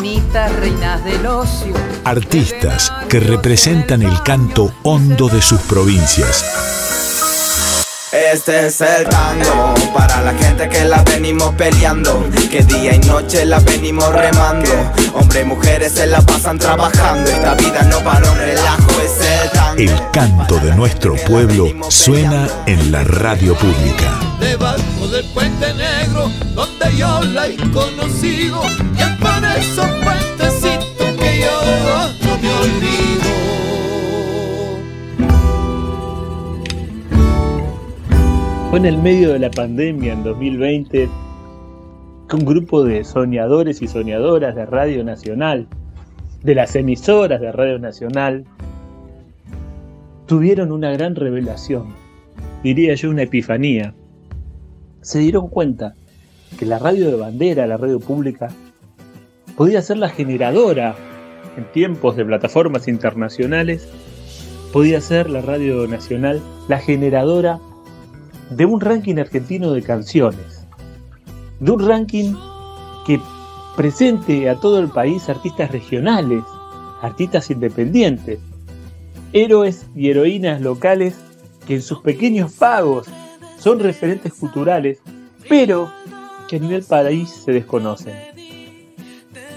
minitas, reinas del ocio. Artistas que representan el canto hondo de sus provincias. Este es el tango para la gente que la venimos peleando, que día y noche la venimos remando. Hombres y mujeres se la pasan trabajando, esta vida no para un relajo, es el tango. El canto de nuestro pueblo suena en la radio pública. Debajo del puente negro, donde yo la he y es por esos puentecitos que yo no me olvido. Fue en el medio de la pandemia en 2020 que un grupo de soñadores y soñadoras de Radio Nacional, de las emisoras de Radio Nacional, tuvieron una gran revelación, diría yo una epifanía. Se dieron cuenta que la radio de bandera, la radio pública, podía ser la generadora en tiempos de plataformas internacionales, podía ser la radio nacional la generadora de un ranking argentino de canciones, de un ranking que presente a todo el país artistas regionales, artistas independientes, héroes y heroínas locales que en sus pequeños pagos son referentes culturales, pero que a nivel país se desconocen.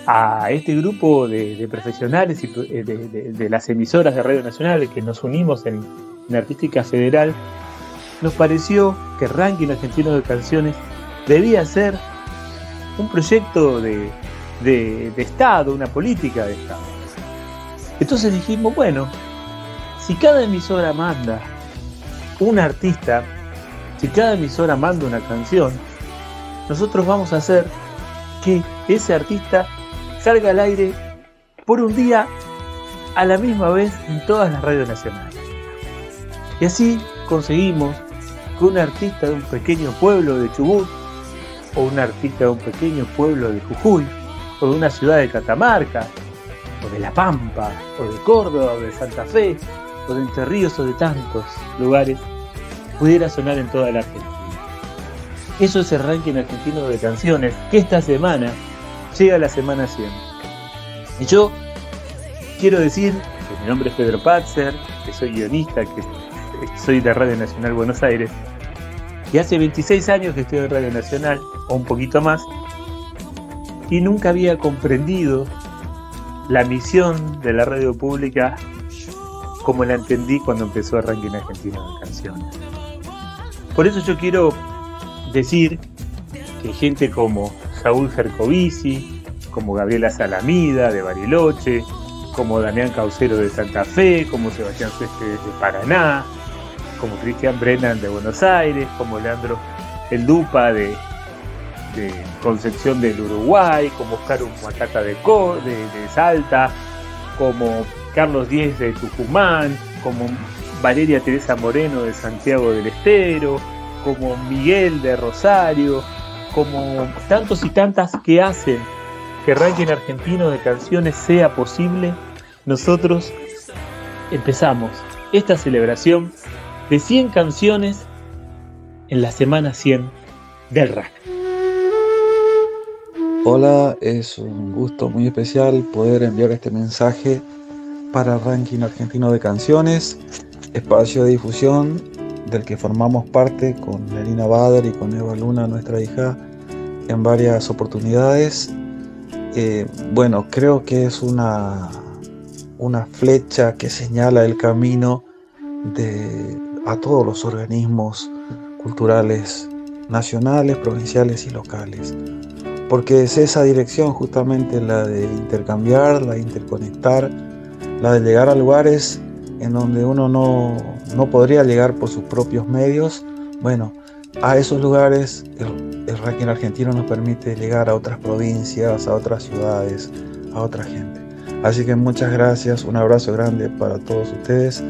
A este grupo de, profesionales y de, de, las emisoras de Radio Nacional que nos unimos en, Artística Federal, nos pareció que ranking argentino de canciones debía ser un proyecto de, de, Estado, una política de Estado. Entonces dijimos, bueno, si cada emisora manda un artista, si cada emisora manda una canción, nosotros vamos a hacer que ese artista salga al aire por un día a la misma vez en todas las radios nacionales. Y así conseguimos que un artista de un pequeño pueblo de Chubut, o un artista de un pequeño pueblo de Jujuy, o de una ciudad de Catamarca, o de La Pampa, o de Córdoba, o de Santa Fe, o de Entre Ríos, o de tantos lugares, pudiera sonar en toda la Argentina. Eso es el ranking argentino de canciones, que esta semana llega a la semana 100. Y yo quiero decir que mi nombre es Pedro Patzer, que soy guionista, que soy de Radio Nacional Buenos Aires, y hace 26 años que estoy en Radio Nacional, o un poquito más, y nunca había comprendido la misión de la radio pública como la entendí cuando empezó el ranking argentino de canciones. Por eso yo quiero decir que gente como Saúl Gercovici, como Gabriela Salamida de Bariloche, como Damián Caucero de Santa Fe, como Sebastián Sueste de Paraná, como Cristian Brennan de Buenos Aires, como Leandro El Dupa de, Concepción del Uruguay, como Oscar Humacaca de, de, de Salta, como Carlos Díez de Tucumán, como Valeria Teresa Moreno de Santiago del Estero, como Miguel de Rosario, como tantos y tantas que hacen que ranking argentino de canciones sea posible, nosotros empezamos esta celebración de 100 canciones en la semana 100 del RAC. Hola, es un gusto muy especial poder enviar este mensaje para Ranking Argentino de Canciones, espacio de difusión del que formamos parte con Melina Bader y con Eva Luna, nuestra hija, en varias oportunidades. Eh, bueno, creo que es una, una flecha que señala el camino de, a todos los organismos culturales nacionales, provinciales y locales. Porque es esa dirección justamente la de intercambiar, la de interconectar, la de llegar a lugares en donde uno no, no podría llegar por sus propios medios. Bueno, a esos lugares el, el ranking argentino nos permite llegar a otras provincias, a otras ciudades, a otra gente. Así que muchas gracias, un abrazo grande para todos ustedes.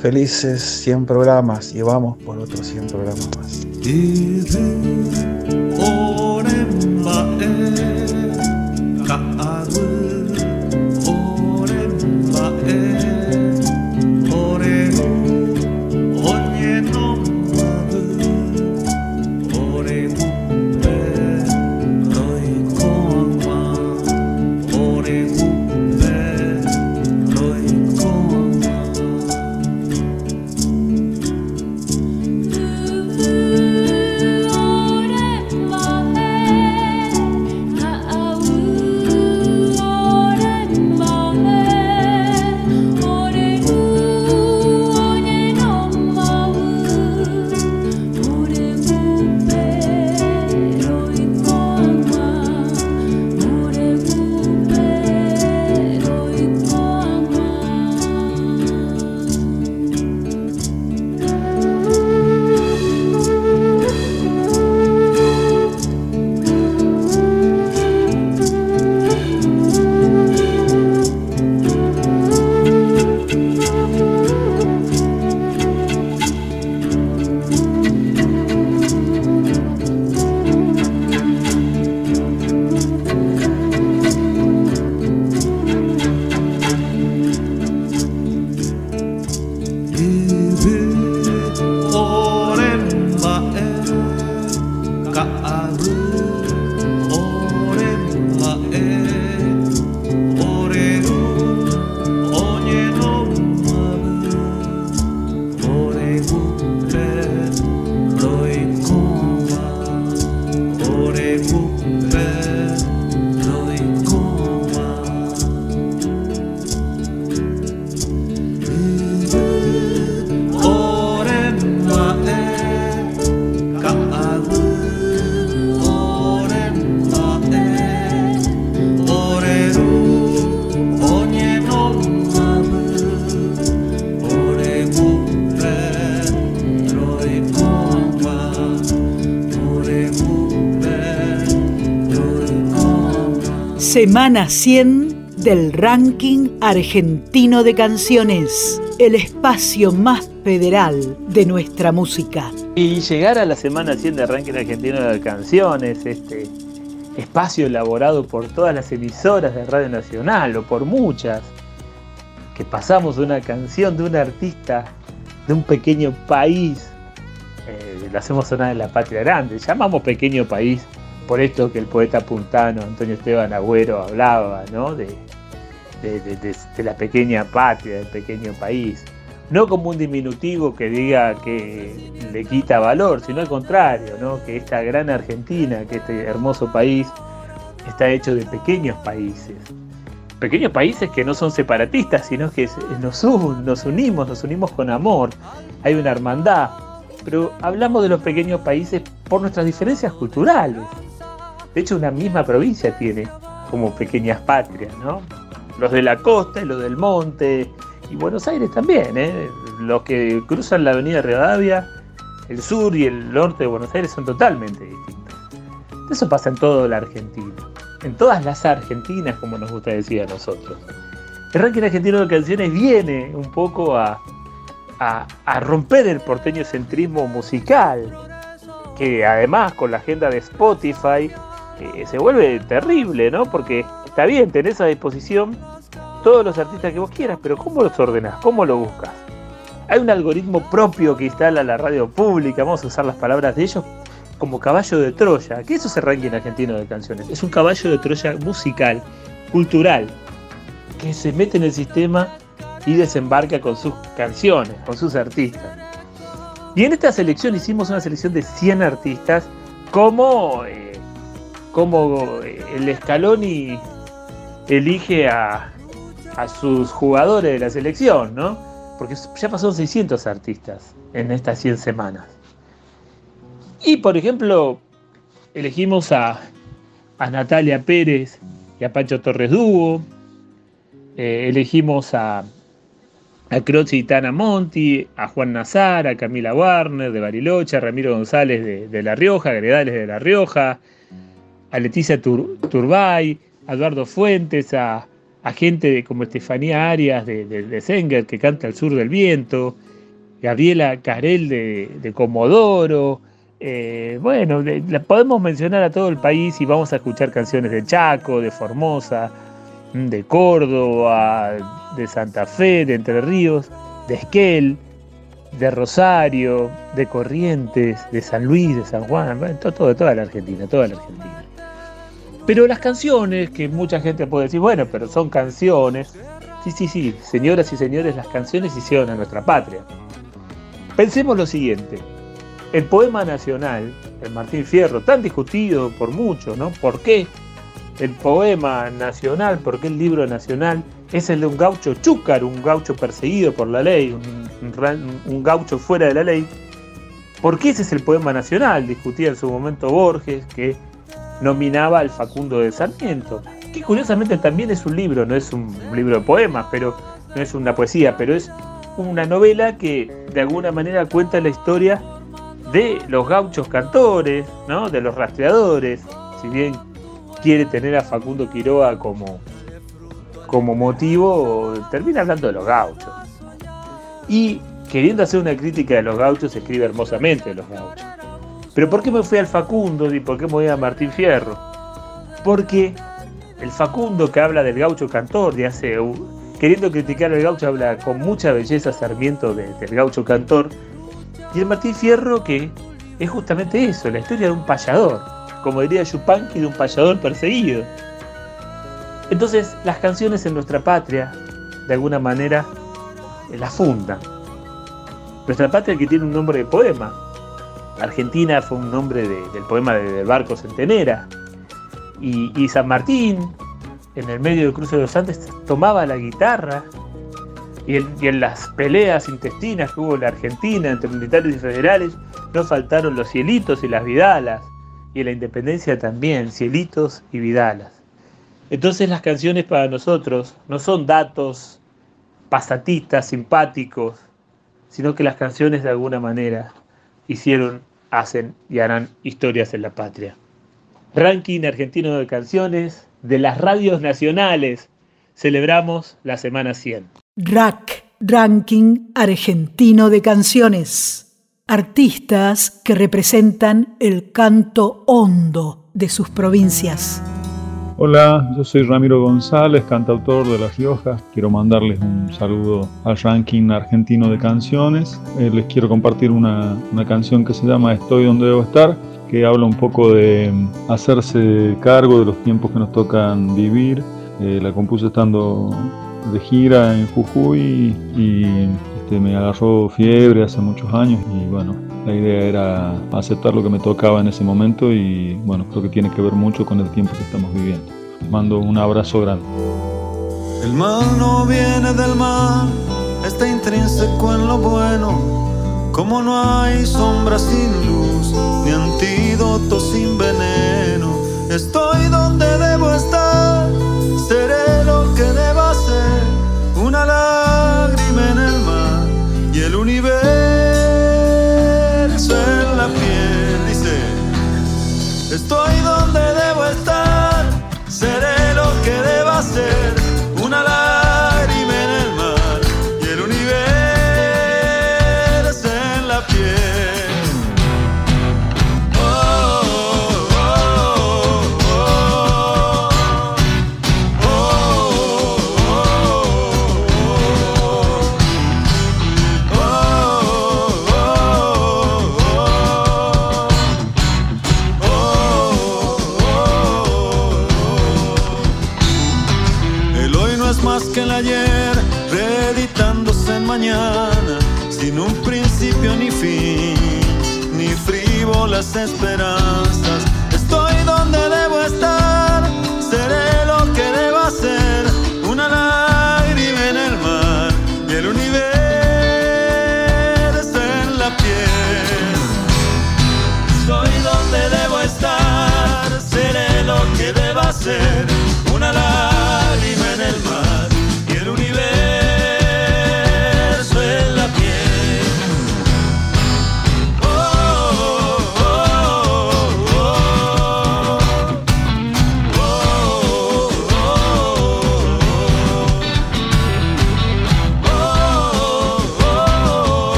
Felices 100 programas y vamos por otros 100 programas más. Semana 100 del ranking argentino de canciones, el espacio más federal de nuestra música. Y llegar a la semana 100 del ranking argentino de canciones, este espacio elaborado por todas las emisoras de Radio Nacional o por muchas, que pasamos de una canción de un artista de un pequeño país, eh, lo hacemos sonar en la patria grande, llamamos pequeño país por esto que el poeta puntano Antonio Esteban Agüero hablaba, ¿no? De, de, la pequeña patria, del pequeño país. No como un diminutivo que diga que le quita valor, sino al contrario, ¿no? que esta gran Argentina, que este hermoso país, está hecho de pequeños países. Pequeños países que no son separatistas, sino que nos, nos unimos, nos unimos con amor. Hay una hermandad. Pero hablamos de los pequeños países por nuestras diferencias culturales. De hecho, una misma provincia tiene como pequeñas patrias, ¿no? Los de la costa y los del monte, y Buenos Aires también, ¿eh? Los que cruzan la avenida Rivadavia, el sur y el norte de Buenos Aires son totalmente distintos. Eso pasa en toda la Argentina, en todas las Argentinas, como nos gusta decir a nosotros. El ranking argentino de canciones viene un poco a, a, a romper el porteño centrismo musical, que además con la agenda de Spotify eh, se vuelve terrible, ¿no? Porque está bien, tenés a disposición todos los artistas que vos quieras, pero ¿cómo los ordenás? ¿Cómo lo buscas? Hay un algoritmo propio que instala la radio pública, vamos a usar las palabras de ellos, como caballo de Troya, que eso es el ranking argentino de canciones. Es un caballo de Troya musical, cultural, que se mete en el sistema y desembarca con sus canciones, con sus artistas. Y en esta selección hicimos una selección de 100 artistas como eh, cómo el Scaloni elige a, sus jugadores de la selección, ¿no? Porque ya pasaron 600 artistas en estas 100 semanas. Y por ejemplo, elegimos a, Natalia Pérez y a Pancho Torres Dúo, eh, elegimos a, a Croce y Tana Monti, a Juan Nazar, a Camila Warner de Bariloche, a Ramiro González de, de La Rioja, Gredales de La Rioja, a Leticia Turbay, Eduardo Fuentes, a, gente como Estefanía Arias de, de, que canta El Sur del Viento, Gabriela Carel de, Comodoro. Eh, bueno, podemos mencionar a todo el país y vamos a escuchar canciones de Chaco, de Formosa, de Córdoba, de Santa Fe, de Entre Ríos, de Esquel, de Rosario, de Corrientes, de San Luis, de San Juan, todo, de toda la Argentina, toda la Argentina. Pero las canciones, que mucha gente puede decir, bueno, pero son canciones. Sí, sí, sí, señoras y señores, las canciones hicieron a nuestra patria. Pensemos lo siguiente. El poema nacional, el Martín Fierro, tan discutido por muchos, ¿no? ¿Por qué el poema nacional, por qué el libro nacional es el de un gaucho chúcar, un gaucho perseguido por la ley, un, gaucho fuera de la ley. Porque ese es el poema nacional, discutía en su momento Borges, que nominaba al Facundo de Sarmiento, que curiosamente también es un libro, no es un libro de poemas, pero no es una poesía, pero es una novela que de alguna manera cuenta la historia de los gauchos cantores, ¿no? de los rastreadores, si bien quiere tener a Facundo Quiroga como como motivo termina hablando de los gauchos. Y queriendo hacer una crítica de los gauchos, escribe hermosamente de los gauchos. Pero ¿por qué me fui al Facundo y por qué me voy a Martín Fierro? Porque el Facundo que habla del gaucho cantor, de hace, queriendo criticar al gaucho, habla con mucha belleza Sarmiento del gaucho cantor. Y el Martín Fierro que es justamente eso, la historia de un payador, como diría Yupanqui, de un payador perseguido. Entonces las canciones en nuestra patria, de alguna manera, eh, la fundan. Nuestra patria que tiene un nombre de poema. Argentina fue un nombre del poema de, Barco Centenera. Y, San Martín, en el medio del cruce de los Andes, tomaba la guitarra. Y, y en las peleas intestinas que hubo en la Argentina entre militares y federales, no faltaron los cielitos y las vidalas. Y en la independencia también, cielitos y vidalas. Entonces las canciones para nosotros no son datos pasatistas, simpáticos, sino que las canciones de alguna manera hicieron, hacen y harán historias en la patria. Ranking argentino de canciones de las radios nacionales. Celebramos la semana 100. RAC, Ranking Argentino de Canciones. Artistas que representan el canto hondo de sus provincias. Hola, yo soy Ramiro González, cantautor de Las Riojas. Quiero mandarles un saludo al ranking argentino de canciones. Eh, les quiero compartir una, canción que se llama Estoy donde debo estar, que habla un poco de mm, hacerse cargo de los tiempos que nos tocan vivir. Eh, la compuse estando de gira en Jujuy y este, me agarró fiebre hace muchos años y bueno, la idea era aceptar lo que me tocaba en ese momento y bueno, creo que tiene que ver mucho con el tiempo que estamos viviendo. Les mando un abrazo grande. El mal no viene del mal, está intrínseco en lo bueno. Como no hay sombra sin luz, ni antídoto sin veneno. Estoy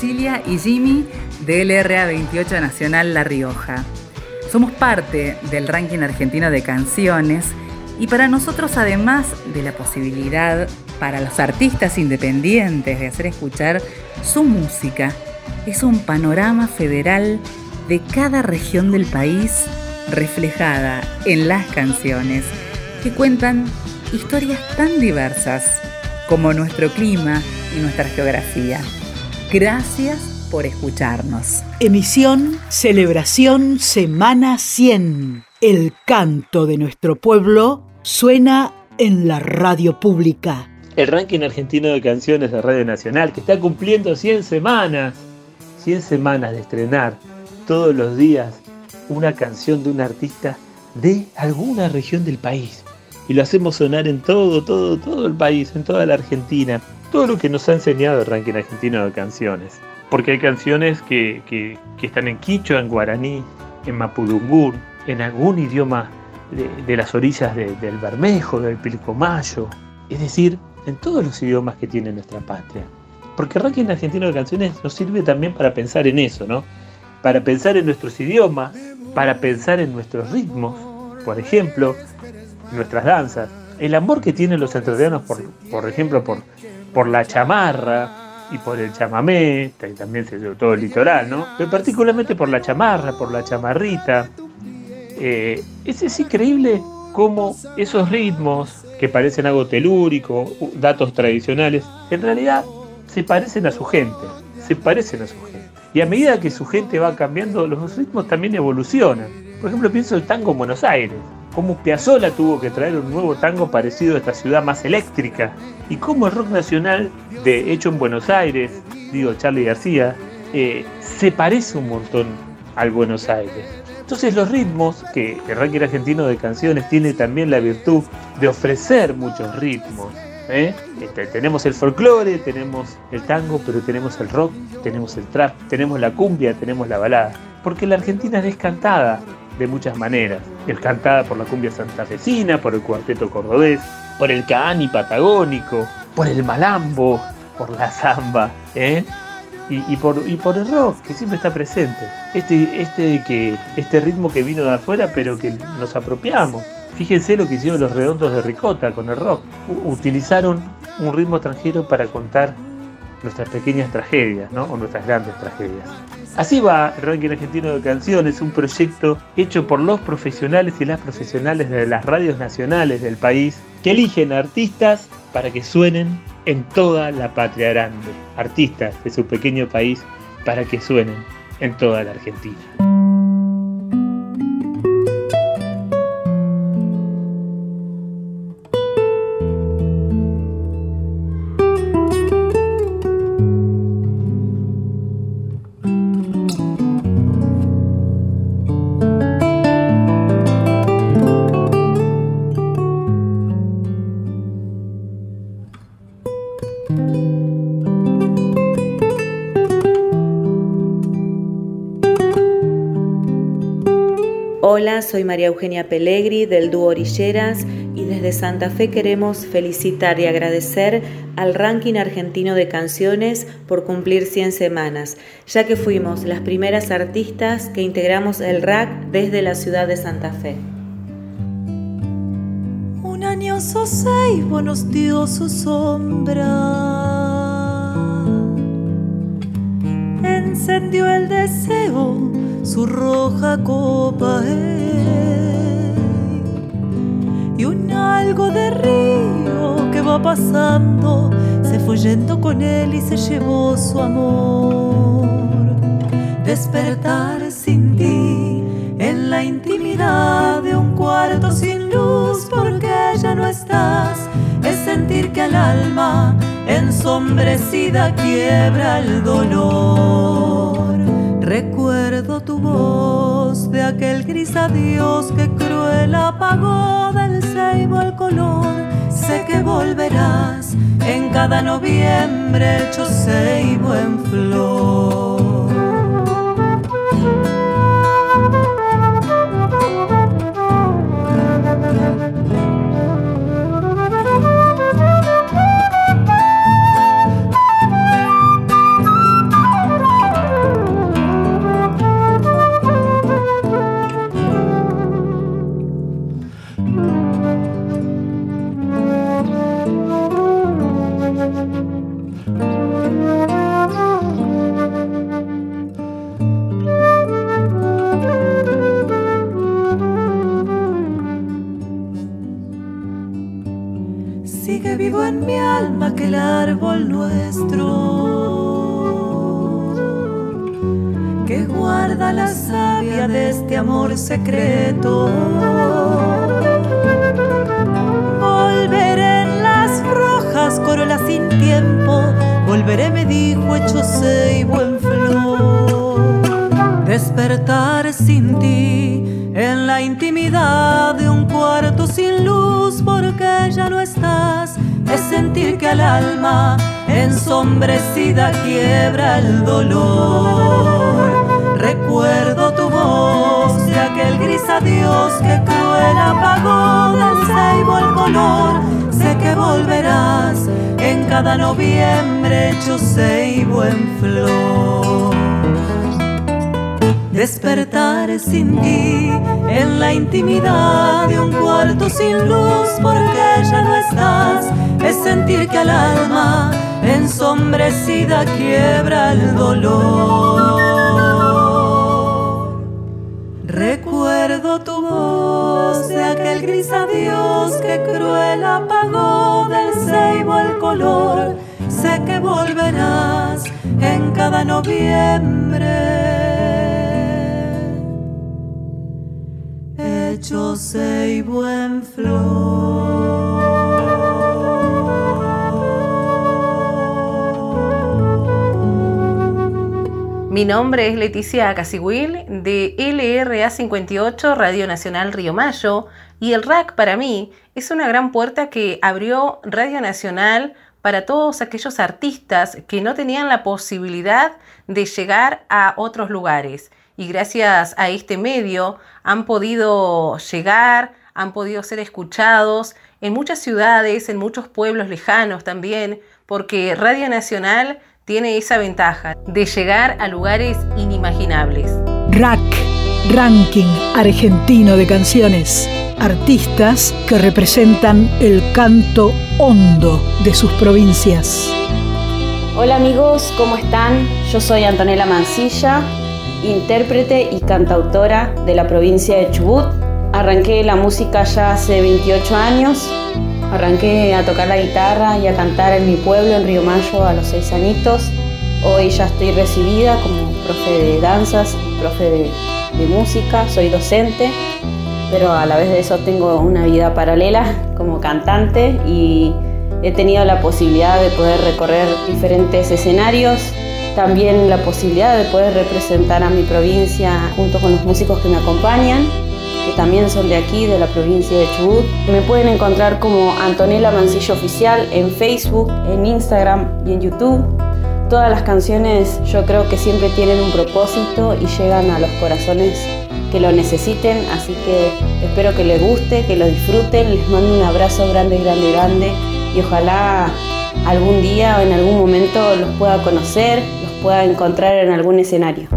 Cecilia y Jimmy del LRA 28 Nacional La Rioja. Somos parte del ranking argentino de canciones y para nosotros además de la posibilidad para los artistas independientes de hacer escuchar su música, es un panorama federal de cada región del país reflejada en las canciones que cuentan historias tan diversas como nuestro clima y nuestra geografía. Gracias por escucharnos. Emisión Celebración Semana 100. El canto de nuestro pueblo suena en la radio pública. El ranking argentino de canciones de Radio Nacional, que está cumpliendo 100 semanas. 100 semanas de estrenar todos los días una canción de un artista de alguna región del país. Y lo hacemos sonar en todo, todo, todo el país, en toda la Argentina. Todo lo que nos ha enseñado el ranking argentino de canciones porque hay canciones que, están en quichua, en guaraní, en mapudungun, en algún idioma de, las orillas del Bermejo, del Pilcomayo, es decir, en todos los idiomas que tiene nuestra patria. Porque el ranking argentino de canciones nos sirve también para pensar en eso, ¿no? Para pensar en nuestros idiomas, para pensar en nuestros ritmos, por ejemplo, nuestras danzas. El amor que tienen los entrerrianos, por, por ejemplo, por, por la chamarra, y por el chamamé, también se dio todo el litoral, ¿no? Pero particularmente por la chamarra, por la chamarrita. Eh, es, increíble cómo esos ritmos que parecen algo telúrico, datos tradicionales, en realidad se parecen a su gente, se parecen a su gente. Y a medida que su gente va cambiando, los ritmos también evolucionan. Por ejemplo, pienso el tango en Buenos Aires cómo Piazzolla tuvo que traer un nuevo tango parecido a esta ciudad más eléctrica, y cómo el rock nacional, de hecho en Buenos Aires, digo Charlie García, eh, se parece un montón al Buenos Aires. Entonces los ritmos, que el ranking argentino de canciones tiene también la virtud de ofrecer muchos ritmos. ¿eh? Este, tenemos el folclore, tenemos el tango, pero tenemos el rock, tenemos el trap, tenemos la cumbia, tenemos la balada. Porque la Argentina es descantada, de muchas maneras. Es cantada por la cumbia santafesina, por el cuarteto cordobés, por el caani patagónico, por el malambo, por la samba, ¿eh? y, por, y por el rock, que siempre está presente. Este, este, que, este ritmo que vino de afuera, pero que nos apropiamos. Fíjense lo que hicieron los redondos de Ricota con el rock. utilizaron un ritmo extranjero para contar nuestras pequeñas tragedias, ¿no? O nuestras grandes tragedias. Así va el ranking argentino de canciones, un proyecto hecho por los profesionales y las profesionales de las radios nacionales del país que eligen artistas para que suenen en toda la patria grande. Artistas de su pequeño país para que suenen en toda la Argentina. Soy María Eugenia Pellegri del dúo Orilleras y desde Santa Fe queremos felicitar y agradecer al ranking argentino de canciones por cumplir 100 semanas, ya que fuimos las primeras artistas que integramos el RAC desde la ciudad de Santa Fe. Un año seis, buenos días su sombra. Encendió el deseo su roja copa y un algo de río que va pasando se fue yendo con él y se llevó su amor. Despertar sin ti en la intimidad de un cuarto sin luz porque ya no estás es sentir que el alma ensombrecida quiebra el dolor Tu voz de aquel gris adiós que cruel apagó del ceibo el color. Sé que volverás en cada noviembre hecho ceibo en flor. Sé que volverás en cada noviembre. Hecho ceibo en flor. Mi nombre es Leticia Casiguil de LRA 58 Radio Nacional Río Mayo y el RAC para mí es una gran puerta que abrió Radio Nacional para todos aquellos artistas que no tenían la posibilidad de llegar a otros lugares. Y gracias a este medio han podido llegar, han podido ser escuchados en muchas ciudades, en muchos pueblos lejanos también, porque Radio Nacional tiene esa ventaja de llegar a lugares inimaginables. RAC, Ranking Argentino de Canciones. Artistas que representan el canto hondo de sus provincias. Hola amigos, ¿cómo están? Yo soy Antonella Mancilla, intérprete y cantautora de la provincia de Chubut. Arranqué la música ya hace 28 años Arranqué a tocar la guitarra y a cantar en mi pueblo, en Río Mayo, a los seis añitos. Hoy ya estoy recibida como profe de danzas profe de, de música, soy docente, pero a la vez de eso tengo una vida paralela como cantante y he tenido la posibilidad de poder recorrer diferentes escenarios, también la posibilidad de poder representar a mi provincia junto con los músicos que me acompañan que también son de aquí, de la provincia de Chubut. Me pueden encontrar como Antonella Mancillo Oficial en Facebook, en Instagram y en YouTube. Todas las canciones yo creo que siempre tienen un propósito y llegan a los corazones que lo necesiten, así que espero que les guste, que lo disfruten, les mando un abrazo grande, grande, grande. Y ojalá algún día o en algún momento los pueda conocer, los pueda encontrar en algún escenario.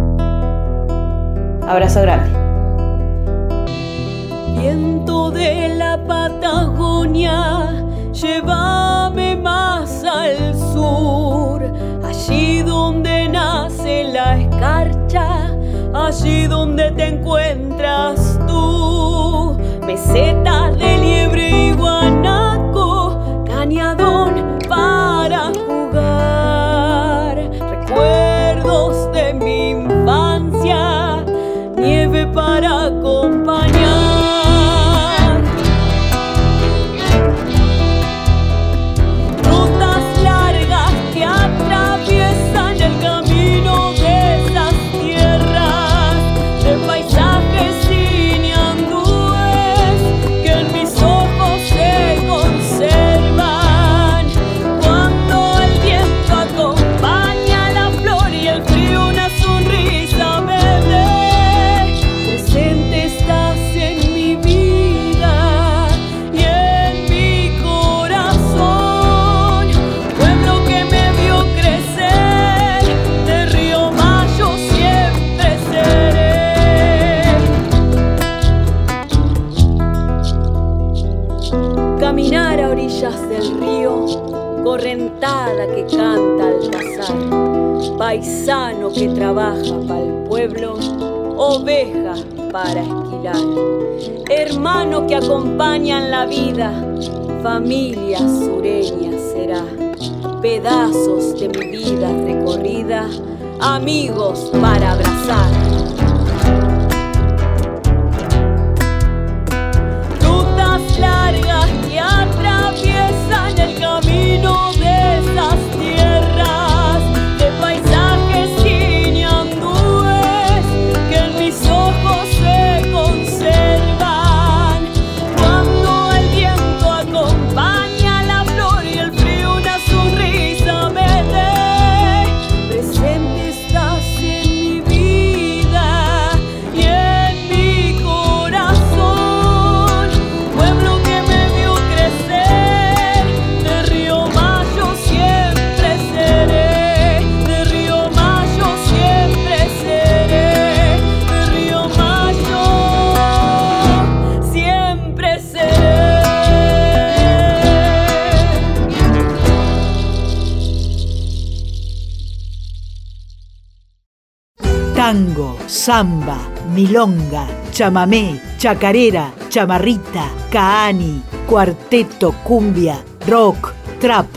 Abrazo grande. Viento de la Patagonia, llévame más al sur, allí donde nace la escarcha, allí donde te encuentras tú, meseta de liebre y guanaco, cañadón para jugar, recuerdos río, correntada que canta al pasar, paisano que trabaja para el pueblo, oveja para esquilar, hermano que acompañan la vida, familia sureña será, pedazos de mi vida recorrida, amigos para abrazar. Samba, milonga, chamamé, chacarera, chamarrita, caani, cuarteto, cumbia, rock, trap,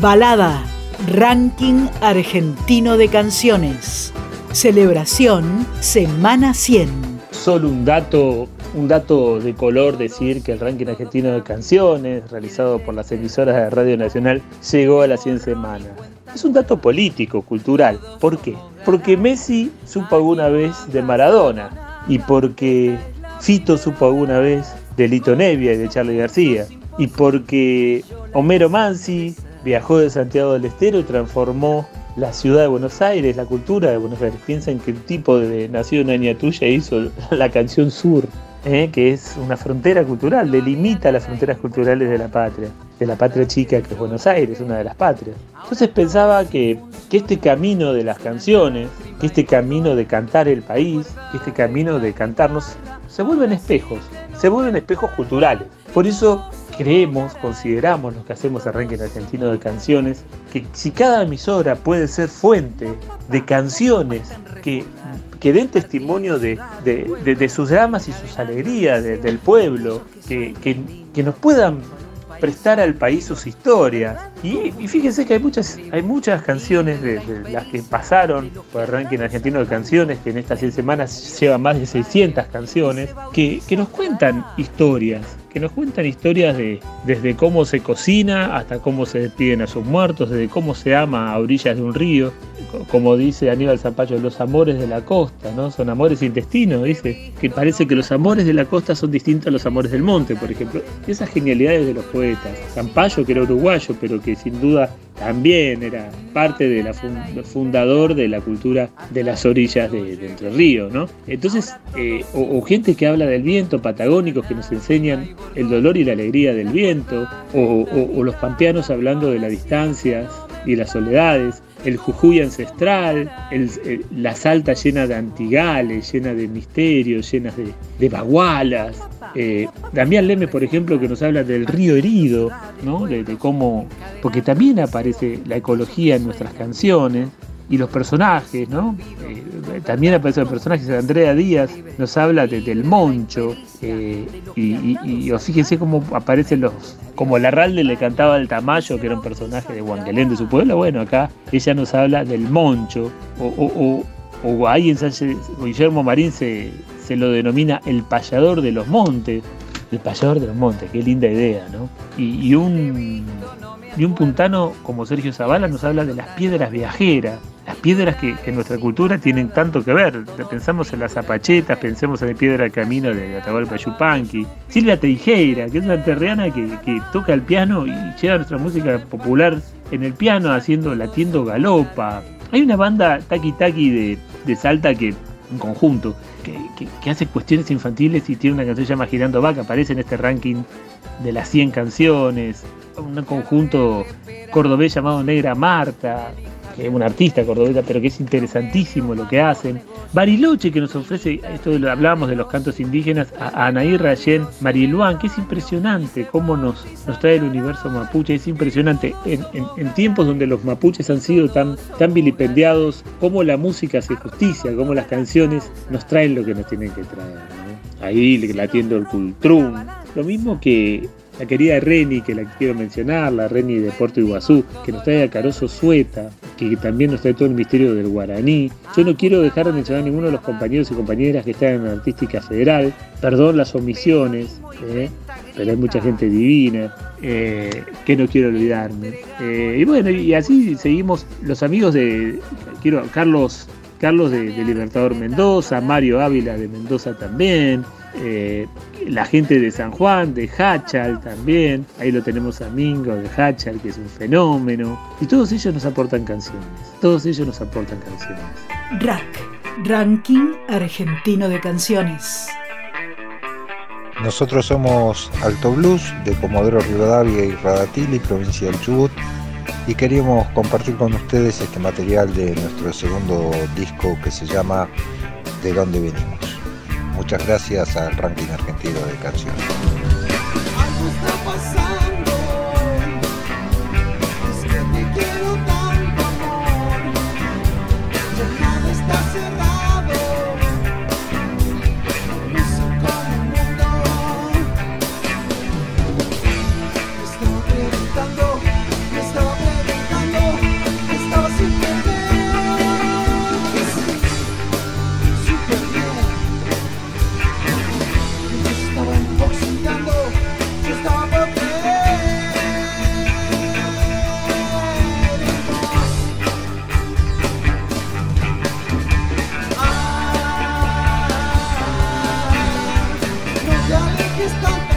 balada, ranking argentino de canciones. Celebración Semana 100. Solo un dato, un dato de color decir que el ranking argentino de canciones, realizado por las emisoras de Radio Nacional, llegó a las 100 semanas. Es un dato político, cultural. ¿Por qué? Porque Messi supo alguna vez de Maradona y porque Fito supo alguna vez de Lito Nevia y de Charlie García y porque Homero Mansi viajó de Santiago del Estero y transformó la ciudad de Buenos Aires, la cultura de Buenos Aires. Piensan que el tipo de Nació en Añatuya hizo la canción Sur, ¿eh? que es una frontera cultural, delimita las fronteras culturales de la patria, de la patria chica que es Buenos Aires, una de las patrias. Entonces pensaba que, este camino de las canciones, que este camino de cantar el país, que este camino de cantarnos, se vuelven espejos, se vuelven espejos culturales. Por eso creemos, consideramos los que hacemos arranque en argentino de canciones, que si cada emisora puede ser fuente de canciones que, que den testimonio de, de- sus dramas y sus alegrías de- del pueblo, que, que- nos puedan prestar al país sus historias. Y, fíjense que hay muchas, hay muchas canciones de, de las que pasaron por el ranking argentino de canciones, que en estas 100 semanas lleva más de 600 canciones, que, que nos cuentan historias, que nos cuentan historias de desde cómo se cocina hasta cómo se despiden a sus muertos, desde cómo se ama a orillas de un río, co- como dice Aníbal Zampayo, los amores de la costa, ¿no? Son amores sin destino, dice, que parece que los amores de la costa son distintos a los amores del monte, por ejemplo. Esas genialidades de los poetas. Zampayo, que era uruguayo, pero que sin duda también era parte de la fun- fundador de la cultura de las orillas de, Entre Ríos, ¿no? Entonces, eh, o, gente que habla del viento, patagónicos que nos enseñan el dolor y la alegría del viento, o- o los pampeanos hablando de las distancias y las soledades, el Jujuy ancestral, la Salta llena de antigales, llena de misterios, llenas de, bagualas. Eh, Damián Leme, por ejemplo, que nos habla del río herido, ¿no? de cómo, porque también aparece la ecología en nuestras canciones y los personajes, ¿no? Eh, también aparecen personajes, Andrea Díaz nos habla de- del Moncho, eh, y, y- y- o fíjense cómo aparecen los, como Larralde le cantaba al Tamayo, que era un personaje de Huanquelén de su pueblo, bueno, acá ella nos habla del Moncho, o, o, o, o ahí en Sánchez- Guillermo Marín se, se lo denomina el payador de los montes, el payador de los montes, qué linda idea, ¿no? Y, y un y un puntano como Sergio Zavala nos habla de las piedras viajeras, las piedras que, en nuestra cultura tienen tanto que ver. Pensamos en las zapachetas, pensemos en la piedra del camino de Atahualpa Yupanqui. Silvia Teijeira, que es una terreana que, toca el piano y lleva nuestra música popular en el piano haciendo latiendo galopa. Hay una banda Taki Taki de, Salta que en conjunto que, que- que hace cuestiones infantiles y tiene una canción que se llama Girando Vaca, aparece en este ranking de las 100 canciones, un conjunto cordobés llamado Negra Marta. que es una artista cordobesa, pero que es interesantísimo lo que hacen. Bariloche, que nos ofrece, esto hablábamos de los cantos indígenas, a, Anaí Rayén, Mariluán, que es impresionante cómo nos, nos trae el universo mapuche, es impresionante. En, tiempos donde los mapuches han sido tan, tan vilipendiados, cómo la música hace justicia, cómo las canciones nos traen lo que nos tienen que traer. Ahí latiendo el cultrum. Lo mismo que la querida Reni, que la quiero mencionar, la Reni de Puerto Iguazú, que nos trae a Caroso Sueta, que también nos trae todo el misterio del guaraní. Yo no quiero dejar de mencionar a ninguno de los compañeros y compañeras que están en Artística Federal, perdón las omisiones, ¿eh? pero hay mucha gente divina, eh, que no quiero olvidarme. Eh, y bueno, y así seguimos los amigos de quiero Carlos Carlos de Libertador Mendoza, Mario Ávila de Mendoza también, eh, la gente de San Juan, de Hachal también, ahí lo tenemos a Mingo de Hachal, que es un fenómeno, y todos ellos nos aportan canciones, todos ellos nos aportan canciones. RAC, Ranking Argentino de Canciones. Nosotros somos Alto Blues de Comodoro Rivadavia y Radatili, provincia del Chubut, y queríamos compartir con ustedes este material de nuestro segundo disco que se llama De dónde venimos. Muchas gracias al ranking argentino de canciones. que estão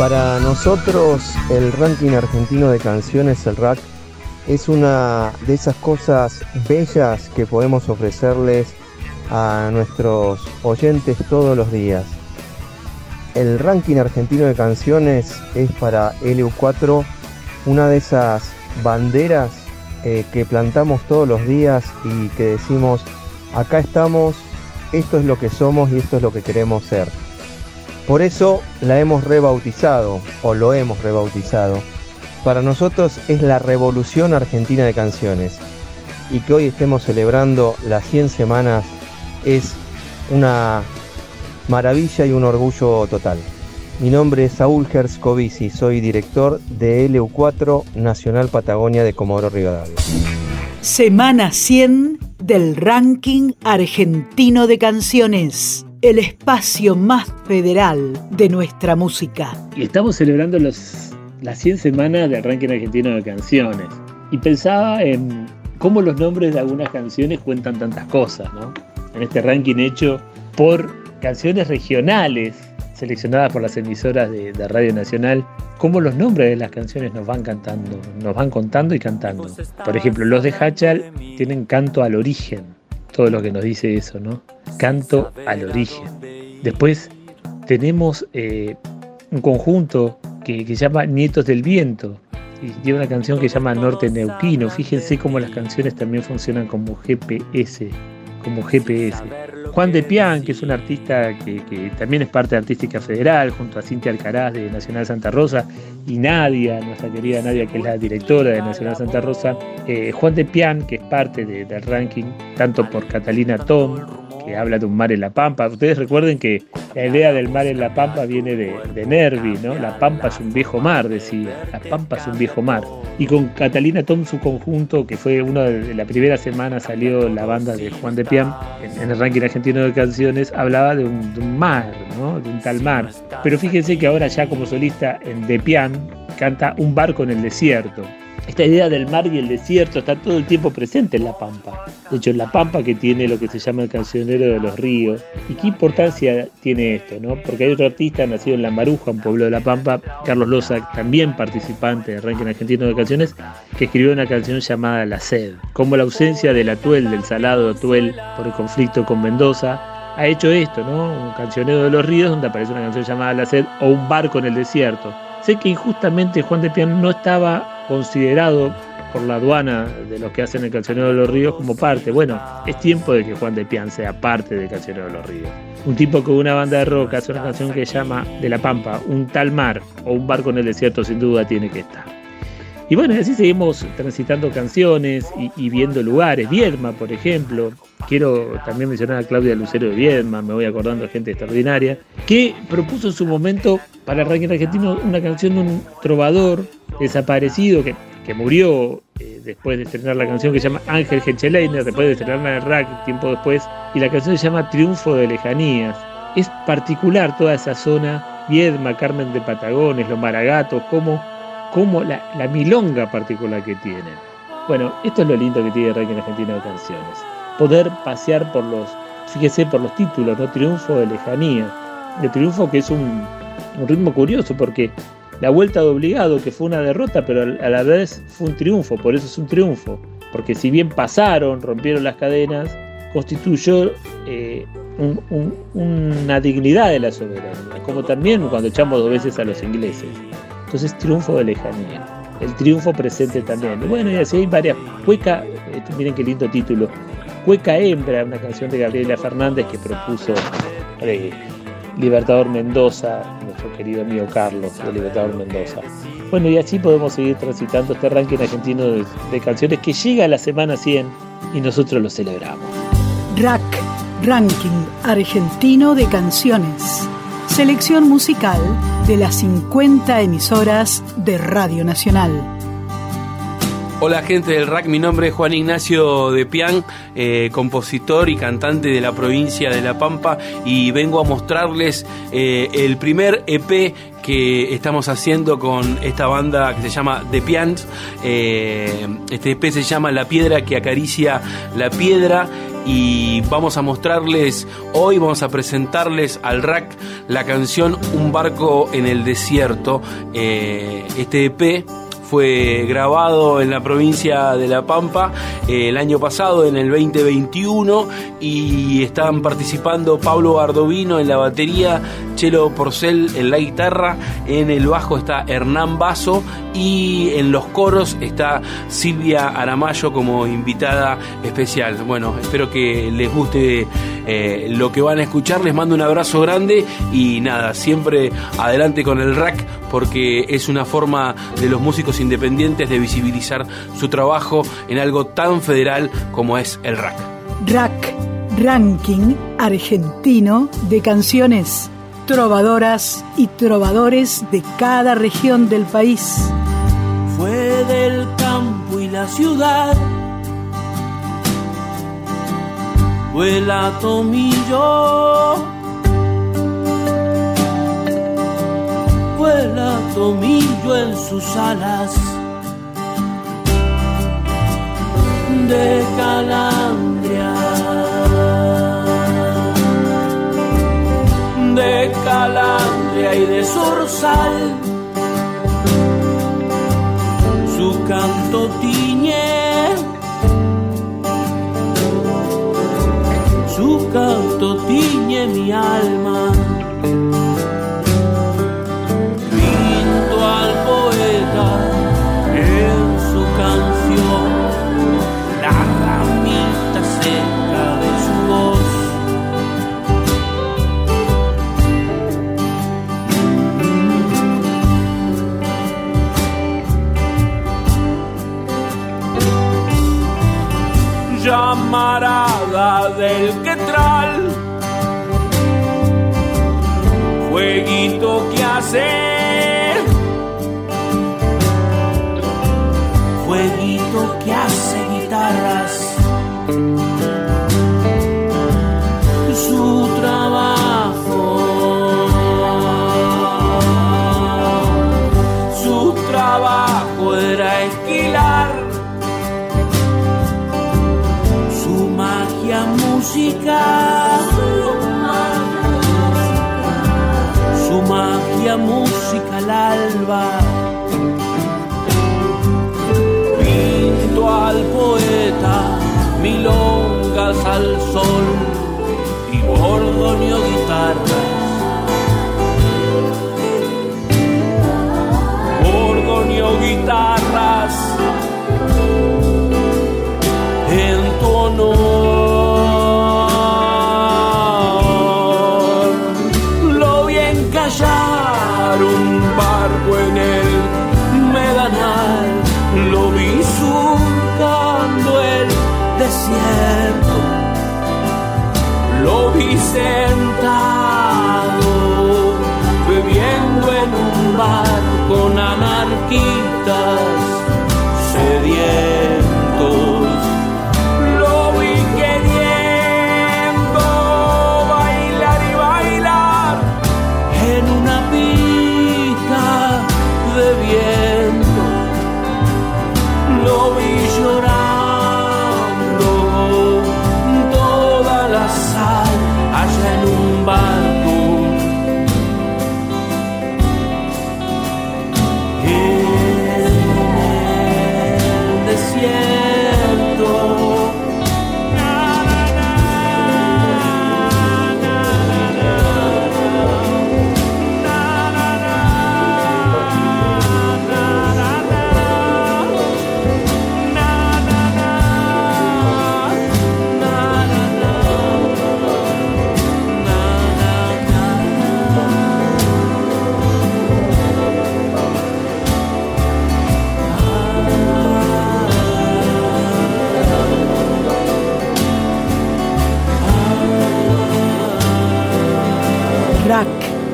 Para nosotros el ranking argentino de canciones, el RAC, es una de esas cosas bellas que podemos ofrecerles a nuestros oyentes todos los días. el ranking argentino de canciones es para LU4 una de esas banderas eh, que plantamos todos los días y que decimos, acá estamos, esto es lo que somos y esto es lo que queremos ser. Por eso la hemos rebautizado o lo hemos rebautizado. Para nosotros es la Revolución Argentina de Canciones y que hoy estemos celebrando las 100 semanas es una maravilla y un orgullo total. Mi nombre es Saúl Gerscovici, soy director de LU4 Nacional Patagonia de Comodoro Rivadavia. Semana 100 del ranking argentino de canciones, el espacio más federal de nuestra música. Y estamos celebrando los, las 100 semanas del ranking argentino de canciones. Y pensaba en cómo los nombres de algunas canciones cuentan tantas cosas, ¿no? En este ranking hecho por canciones regionales seleccionadas por las emisoras de, de, Radio Nacional, cómo los nombres de las canciones nos van cantando, nos van contando y cantando. Por ejemplo, los de Hachal tienen canto al origen, todo lo que nos dice eso, ¿no? Canto al origen. Después tenemos eh, un conjunto que, que se llama Nietos del Viento, y tiene una canción que se llama Norte Neuquino. Fíjense cómo las canciones también funcionan como GPS, como GPS. Juan de Pian, que es un artista que, que, también es parte de Artística Federal, junto a Cintia Alcaraz de Nacional Santa Rosa y Nadia, nuestra querida Nadia, que es la directora de Nacional Santa Rosa. Eh, Juan de Pian, que es parte de, del ranking, tanto por Catalina Tom, que habla de un mar en la Pampa. Ustedes recuerden que la idea del mar en la Pampa viene de, de Nervi, ¿no? La Pampa es un viejo mar, decía. La Pampa es un viejo mar. Y con Catalina Tom, su conjunto, que fue una de la primera semana salió la banda de Juan de Pian en, en el ranking argentino de canciones, hablaba de un, de un mar, ¿no? De un tal mar. Pero fíjense que ahora ya como solista en De Pian canta Un barco en el desierto esta idea del mar y el desierto está todo el tiempo presente en La Pampa. De hecho, en La Pampa que tiene lo que se llama el cancionero de los ríos. ¿Y qué importancia tiene esto? no? Porque hay otro artista nacido en La Maruja, un pueblo de La Pampa, Carlos Loza, también participante del ranking argentino de canciones, que escribió una canción llamada La Sed. Como la ausencia del atuel, del salado atuel, por el conflicto con Mendoza, ha hecho esto, ¿no? Un cancionero de los ríos donde aparece una canción llamada La Sed o un barco en el desierto. Sé que injustamente Juan de Pian no estaba considerado por la aduana de los que hacen el Cancionero de los Ríos como parte. Bueno, es tiempo de que Juan de Pian sea parte del Cancionero de los Ríos. Un tipo con una banda de rock hace una canción que llama De la Pampa, un tal mar o un barco en el desierto sin duda tiene que estar. Y bueno, así seguimos transitando canciones y, viendo lugares. Viedma, por ejemplo. Quiero también mencionar a Claudia Lucero de Viedma, me voy acordando de gente extraordinaria, que propuso en su momento para el ranking argentino una canción de un trovador desaparecido que, que murió eh, después de estrenar la canción que se llama Ángel Hencheleiner, después de estrenarla en el rack tiempo después, y la canción se llama Triunfo de Lejanías. Es particular toda esa zona, Viedma, Carmen de Patagones, Los Maragatos, como, como la, milonga particular que tienen. Bueno, esto es lo lindo que tiene ranking argentino de canciones. Poder pasear por los, fíjese, por los títulos, ¿no? Triunfo de Lejanía. De triunfo que es un, ritmo curioso porque la vuelta de obligado, que fue una derrota, pero a la vez fue un triunfo, por eso es un triunfo, porque si bien pasaron, rompieron las cadenas, constituyó eh, un, un, una dignidad de la soberanía, como también cuando echamos dos veces a los ingleses. Entonces, triunfo de lejanía, el triunfo presente también. Bueno, y así hay varias. Cueca, eh, miren qué lindo título. Cueca Hembra, una canción de Gabriela Fernández que propuso eh, Libertador Mendoza, nuestro querido amigo Carlos de Libertador Mendoza. Bueno, y así podemos seguir transitando este ranking argentino de, de, canciones que llega a la semana 100 y nosotros lo celebramos. RAC, Ranking Argentino de Canciones. Selección musical de las 50 emisoras de Radio Nacional. Hola gente del RAC, mi nombre es Juan Ignacio de Pian, eh, compositor y cantante de la provincia de La Pampa y vengo a mostrarles eh, el primer EP que estamos haciendo con esta banda que se llama The Pians. Eh, este EP se llama La Piedra que acaricia la piedra y vamos a mostrarles hoy, vamos a presentarles al rack la canción Un barco en el desierto. este EP fue grabado en la provincia de La Pampa eh, el año pasado, en el 2021, y están participando Pablo Ardovino en la batería, Chelo Porcel en la guitarra, en el bajo está Hernán Basso y en los coros está Silvia Aramayo como invitada especial. Bueno, espero que les guste eh, lo que van a escuchar, les mando un abrazo grande y nada, siempre adelante con el rack porque es una forma de los músicos independientes de visibilizar su trabajo en algo tan federal como es el rack. Rack, ranking argentino de canciones trovadoras y trovadores de cada región del país. Fue del campo y la ciudad. Fue la tomillo. Fue la tomillo en sus alas. De calandria. de calandria y de zorzal. Su canto tiñe, su canto tiñe mi alma. Fueguito que hace guitarras. Su trabajo, su trabajo era esquilar. su magia musical,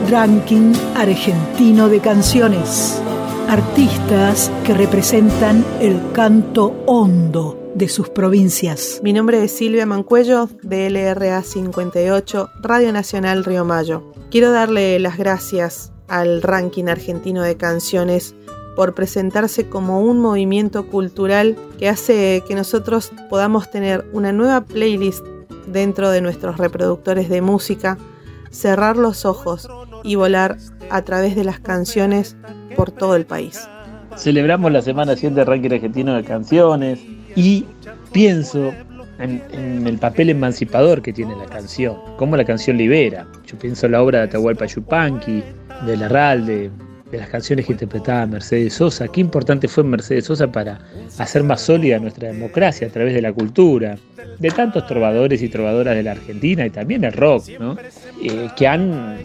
ranking argentino de canciones. Artistas que representan el canto hondo de sus provincias. Mi nombre es Silvia Mancuello, de LRA 58, Radio Nacional Río Mayo. Quiero darle las gracias al ranking argentino de canciones por presentarse como un movimiento cultural que hace que nosotros podamos tener una nueva playlist dentro de nuestros reproductores de música, cerrar los ojos y volar a través de las canciones por todo el país. celebramos la semana 100 de ranking argentino de canciones y pienso en, el papel emancipador que tiene la canción, cómo la canción libera. Yo pienso en la obra de Atahualpa Yupanqui, de Larralde, de las canciones que interpretaba Mercedes Sosa. Qué importante fue Mercedes Sosa para hacer más sólida nuestra democracia a través de la cultura, de tantos trovadores y trovadoras de la Argentina y también el rock, ¿no? Eh, que han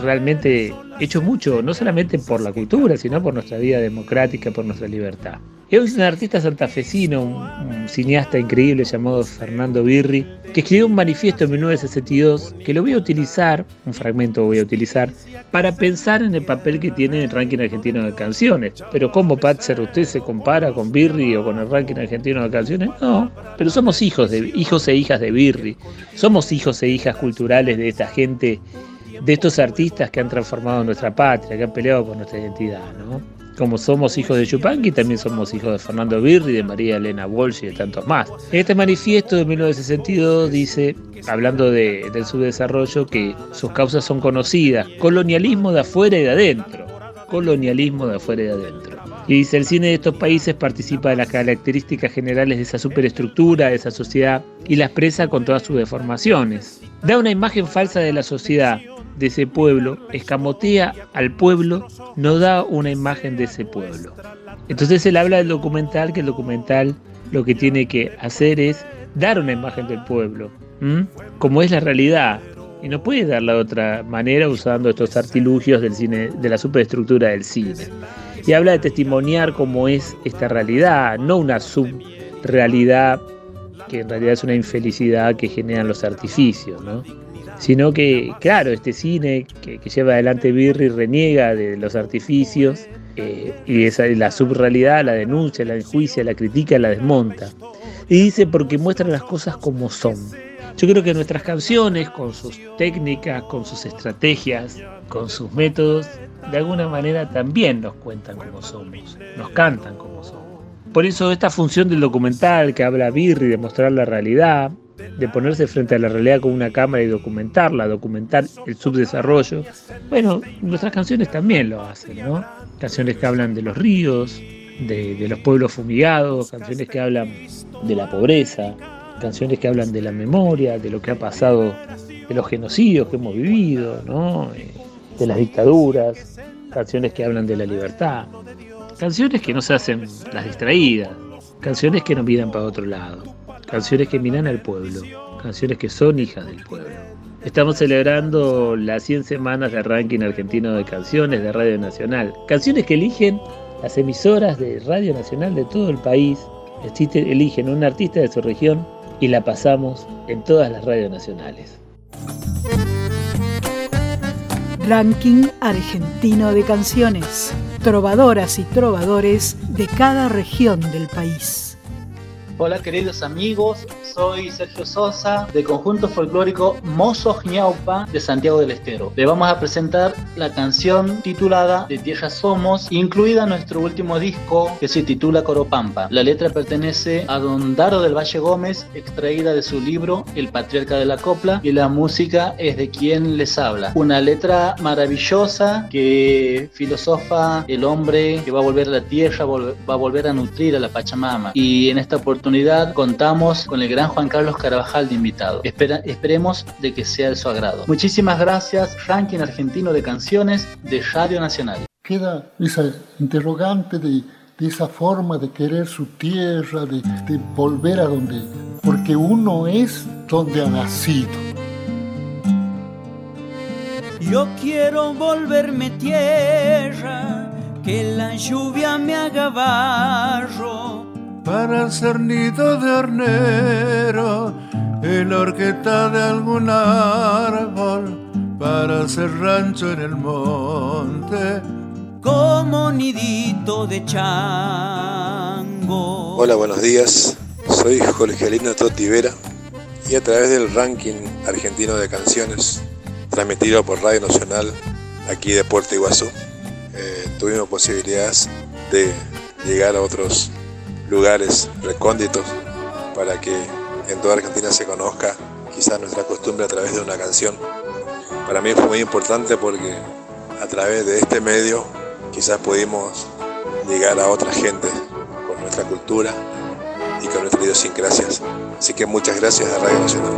realmente hecho mucho, no solamente por la cultura, sino por nuestra vida democrática, por nuestra libertad. Es un artista santafesino, un, cineasta increíble llamado Fernando Birri, que escribió un manifiesto en 1962 que lo voy a utilizar, un fragmento voy a utilizar, para pensar en el papel que tiene el ranking argentino de canciones. Pero ¿cómo, Patzer, usted se compara con Birri o con el ranking argentino de canciones? No, pero somos hijos, de, hijos e hijas de Birri, somos hijos e hijas culturales de esta gente, de estos artistas que han transformado nuestra patria, que han peleado por nuestra identidad, ¿no? Como somos hijos de Chupanqui, también somos hijos de Fernando Birri, de María Elena Walsh y de tantos más. Este manifiesto de 1962 dice, hablando de, del subdesarrollo, que sus causas son conocidas, colonialismo de afuera y de adentro. Colonialismo de afuera y de adentro. Y dice, el cine de estos países participa de las características generales de esa superestructura, de esa sociedad, y la expresa con todas sus deformaciones. Da una imagen falsa de la sociedad, de ese pueblo, escamotea al pueblo, no da una imagen de ese pueblo. Entonces él habla del documental, que el documental lo que tiene que hacer es dar una imagen del pueblo, como es la realidad. Y no puede darla de otra manera usando estos artilugios del cine, de la superestructura del cine. Y habla de testimoniar cómo es esta realidad, no una subrealidad que en realidad es una infelicidad que generan los artificios, ¿no? Sino que, claro, este cine que, que lleva adelante Birri reniega de los artificios eh, y esa, la subrealidad la denuncia, la enjuicia, la critica, la desmonta. Y dice porque muestra las cosas como son. Yo creo que nuestras canciones, con sus técnicas, con sus estrategias, con sus métodos, de alguna manera también nos cuentan como somos, nos cantan como somos. Por eso esta función del documental que habla Birri de mostrar la realidad, de ponerse frente a la realidad con una cámara y documentarla, documentar el subdesarrollo. Bueno, nuestras canciones también lo hacen, ¿no? Canciones que hablan de los ríos, de, los pueblos fumigados, canciones que hablan de la pobreza, canciones que hablan de la memoria, de lo que ha pasado, de los genocidios que hemos vivido, ¿no? De las dictaduras, canciones que hablan de la libertad, canciones que no se hacen las distraídas, canciones que no miran para otro lado canciones que miran al pueblo, canciones que son hijas del pueblo. Estamos celebrando las 100 semanas del ranking argentino de canciones de Radio Nacional, canciones que eligen las emisoras de Radio Nacional de todo el país, eligen un artista de su región y la pasamos en todas las radios nacionales. Ranking argentino de canciones, trovadoras y trovadores de cada región del país. Hola queridos amigos, soy Sergio Sosa de conjunto folclórico Mozos Ñaupa de Santiago del Estero. Le vamos a presentar la canción titulada De Tierra Somos, incluida en nuestro último disco que se titula Coropampa. La letra pertenece a Don Daro del Valle Gómez, extraída de su libro El Patriarca de la Copla, y la música es de quien les habla. Una letra maravillosa que filosofa el hombre que va a volver a la tierra, va a volver a nutrir a la Pachamama. Y en esta oportunidad contamos con el gran Juan Carlos Carvajal de invitado. Espera, esperemos de que sea de su agrado. Muchísimas gracias, ranking argentino de canciones de Radio Nacional. Queda esa interrogante de, de esa forma de querer su tierra, de, de volver a donde, porque uno es donde ha nacido. Yo quiero volverme tierra, que la lluvia me haga barro para ser nido de hornero y la horqueta de algún árbol para ser rancho en el monte como nidito de chango. Hola, buenos días. Soy Jorgelino Totivera y a través del ranking argentino de canciones transmitido por Radio Nacional aquí de Puerto Iguazú eh, tuvimos posibilidades de llegar a otros lugares recónditos para que en toda Argentina se conozca quizás nuestra costumbre a través de una canción. Para mí fue muy importante porque a través de este medio quizás pudimos llegar a otra gente con nuestra cultura y con nuestras idiosincrasias. Así que muchas gracias a Radio Nacional.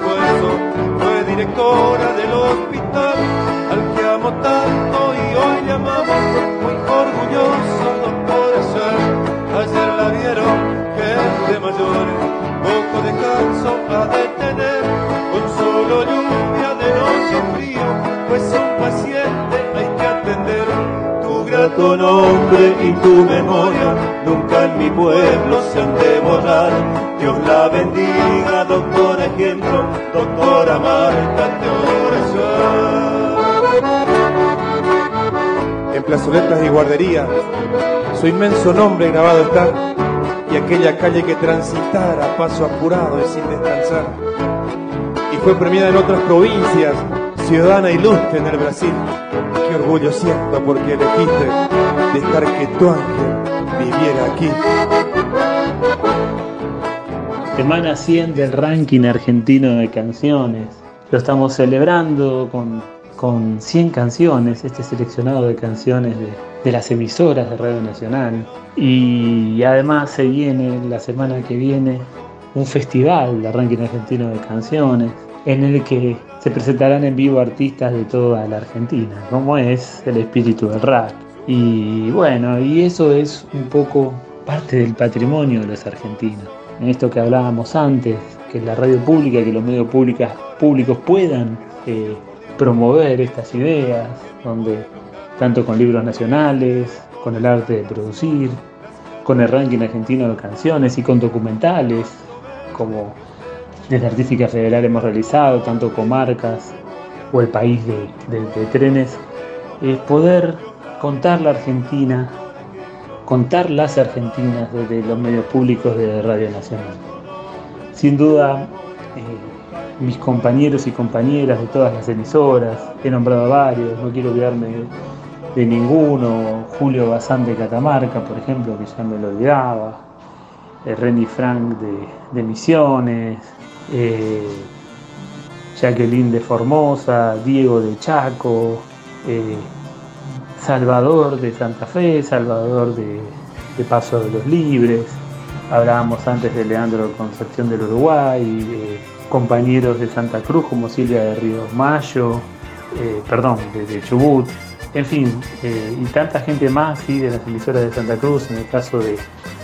Fue directora del hospital al que amo tanto y hoy le amamos muy orgulloso doctor ayer ayer la vieron gente mayor poco descanso a detener con solo lluvia de noche frío pues un paciente hay que atender tu nombre y tu memoria nunca en mi pueblo se han Dios la bendiga doctor ejemplo doctora Marta En plazoletas y guardería, su inmenso nombre grabado está, y aquella calle que transitara paso apurado y sin descansar. Y fue premiada en otras provincias, ciudadana ilustre en el Brasil. Orgullo siento porque elegiste dejar que tu ángel viviera aquí. Semana 100 del ranking argentino de canciones. Lo estamos celebrando con, con 100 canciones, este seleccionado de canciones de, de las emisoras de Radio Nacional. Y además se viene la semana que viene un festival de ranking argentino de canciones en el que se presentarán en vivo artistas de toda la Argentina, como es el espíritu del rap. Y bueno, y eso es un poco parte del patrimonio de los argentinos. En esto que hablábamos antes, que la radio pública, que los medios públicos puedan eh, promover estas ideas, donde tanto con libros nacionales, con el arte de producir, con el ranking argentino de canciones y con documentales, como desde Artística Federal hemos realizado, tanto comarcas o el país de, trenes, es poder contar la Argentina, contar las argentinas desde los medios públicos de Radio Nacional. Sin duda, eh, mis compañeros y compañeras de todas las emisoras, he nombrado a varios, no quiero olvidarme de, ninguno, Julio Bazán de Catamarca, por ejemplo, que ya me lo olvidaba, eh, Renny Frank de Misiones, eh, Jacqueline de Formosa, Diego de Chaco, eh, Salvador de Santa Fe, Salvador de, Paso de los Libres, hablábamos antes de Leandro Concepción del Uruguay, eh, compañeros de Santa Cruz como Silvia de Ríos Mayo, eh, perdón, de, Chubut, en fin, eh, y tanta gente más, sí, de las emisoras de Santa Cruz, en el caso de,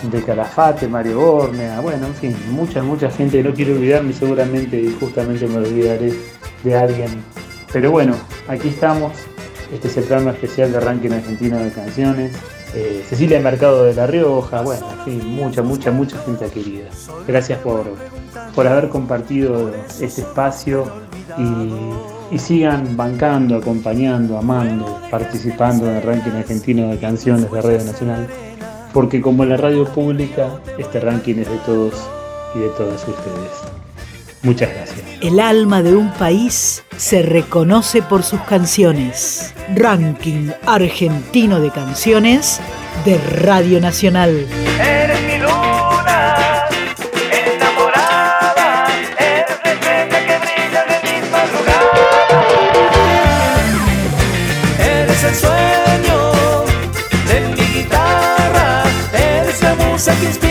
de Calafate, Mario Bornea, bueno, en fin, mucha, mucha gente, no quiero olvidarme seguramente y justamente me olvidaré de alguien. Pero bueno, aquí estamos, este es el programa especial de ranking argentino de canciones. Eh, Cecilia Mercado de La Rioja, bueno, en fin, mucha, mucha, mucha gente querida. Gracias por, por haber compartido este espacio y, y sigan bancando, acompañando, amando, participando en el ranking argentino de canciones de Radio Nacional, porque como la radio pública, este ranking es de todos y de todas ustedes. Muchas gracias. El alma de un país se reconoce por sus canciones. Ranking argentino de canciones de Radio Nacional. En seconds.